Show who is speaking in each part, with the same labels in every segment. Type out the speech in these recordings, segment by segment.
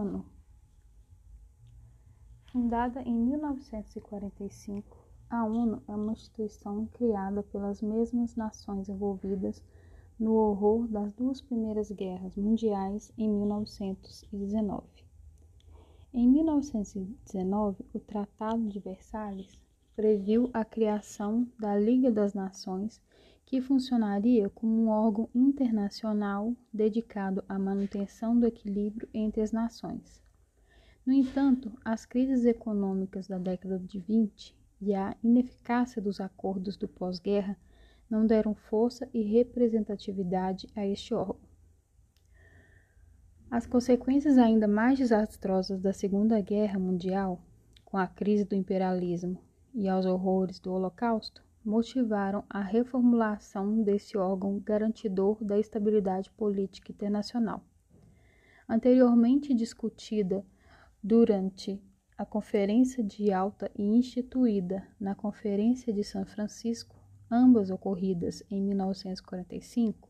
Speaker 1: ONU. Fundada em 1945, a ONU é uma instituição criada pelas mesmas nações envolvidas no horror das duas primeiras guerras mundiais em 1919. Em 1919, o Tratado de Versalhes previu a criação da Liga das Nações, que funcionaria como um órgão internacional dedicado à manutenção do equilíbrio entre as nações. No entanto, as crises econômicas da década de 20 e a ineficácia dos acordos do pós-guerra não deram força e representatividade a este órgão. As consequências ainda mais desastrosas da Segunda Guerra Mundial, com a crise do imperialismo e aos horrores do Holocausto, motivaram a reformulação desse órgão garantidor da estabilidade política internacional. Anteriormente discutida durante a Conferência de Alta e instituída na Conferência de São Francisco, ambas ocorridas em 1945,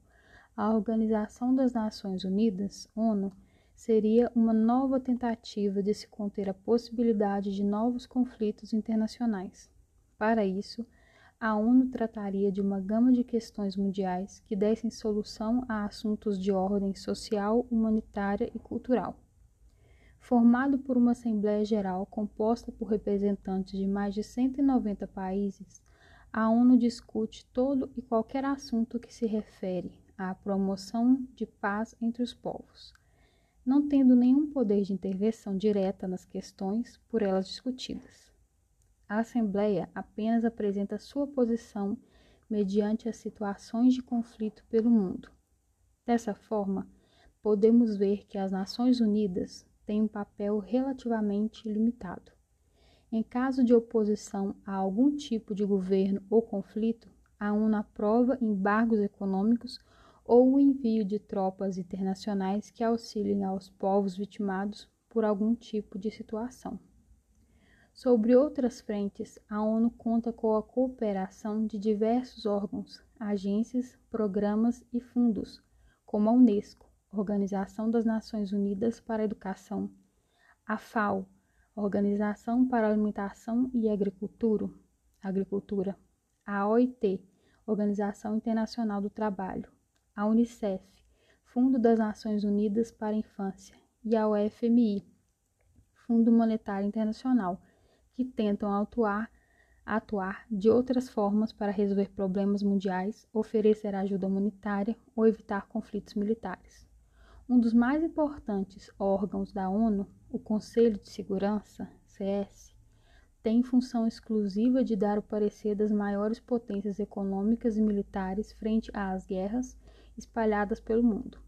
Speaker 1: a Organização das Nações Unidas, ONU, seria uma nova tentativa de se conter a possibilidade de novos conflitos internacionais. Para isso, a ONU trataria de uma gama de questões mundiais que dessem solução a assuntos de ordem social, humanitária e cultural. Formado por uma Assembleia Geral composta por representantes de mais de 190 países, a ONU discute todo e qualquer assunto que se refere à promoção de paz entre os povos, não tendo nenhum poder de intervenção direta nas questões por elas discutidas. A Assembleia apenas apresenta sua posição mediante as situações de conflito pelo mundo. Dessa forma, podemos ver que as Nações Unidas têm um papel relativamente limitado. Em caso de oposição a algum tipo de governo ou conflito, a ONU aprova embargos econômicos ou o envio de tropas internacionais que auxiliem aos povos vitimados por algum tipo de situação. Sobre outras frentes, a ONU conta com a cooperação de diversos órgãos, agências, programas e fundos, como a Unesco, Organização das Nações Unidas para a Educação, a FAO, Organização para a Alimentação e Agricultura, a OIT, Organização Internacional do Trabalho, a Unicef, Fundo das Nações Unidas para a Infância, e a UFMI, Fundo Monetário Internacional, que tentam atuar, atuar de outras formas para resolver problemas mundiais, oferecer ajuda humanitária ou evitar conflitos militares. Um dos mais importantes órgãos da ONU, o Conselho de Segurança, CS, tem função exclusiva de dar o parecer das maiores potências econômicas e militares frente às guerras espalhadas pelo mundo.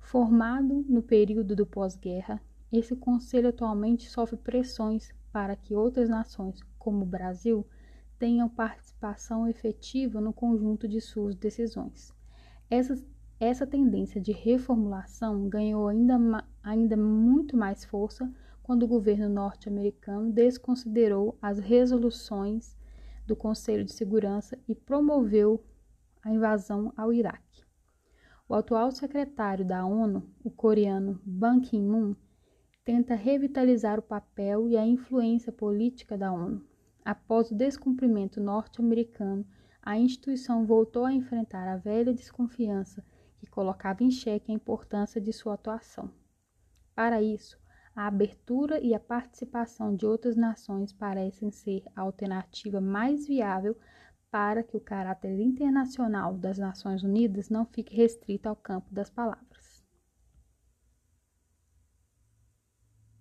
Speaker 1: Formado no período do pós-guerra, esse conselho atualmente sofre pressões para que outras nações, como o Brasil, tenham participação efetiva no conjunto de suas decisões. Essa, essa tendência de reformulação ganhou ainda, ainda muito mais força quando o governo norte-americano desconsiderou as resoluções do Conselho de Segurança e promoveu a invasão ao Iraque. O atual secretário da ONU, o coreano Ban Ki-moon, tenta revitalizar o papel e a influência política da ONU. Após o descumprimento norte-americano, a instituição voltou a enfrentar a velha desconfiança que colocava em xeque a importância de sua atuação. Para isso, a abertura e a participação de outras nações parecem ser a alternativa mais viável para que o caráter internacional das Nações Unidas não fique restrito ao campo das palavras.